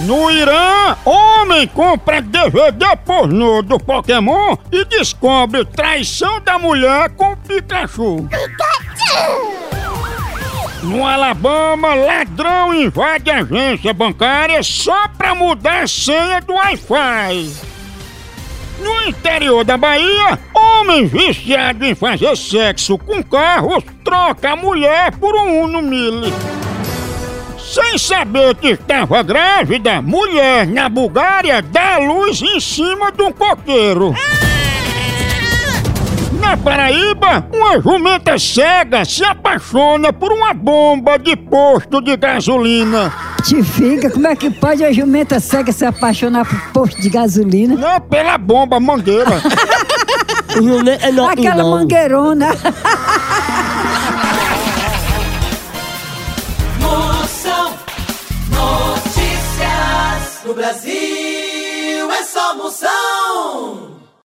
No Irã, homem compra DVD pornô do Pokémon e descobre traição da mulher com Pikachu. No Alabama, ladrão invade agência bancária só pra mudar a senha do Wi-Fi. No interior da Bahia, homem viciado em fazer sexo com carros troca a mulher por um Uno Mille. Sem saber que estava grávida, mulher na Bulgária dá luz em cima de um coqueiro. Na Paraíba, uma jumenta cega se apaixona por uma bomba de posto de gasolina. Te fica, como é que pode a jumenta cega se apaixonar por posto de gasolina? Não, pela bomba mangueira. É Aquela mangueirona. No Brasil é só moção.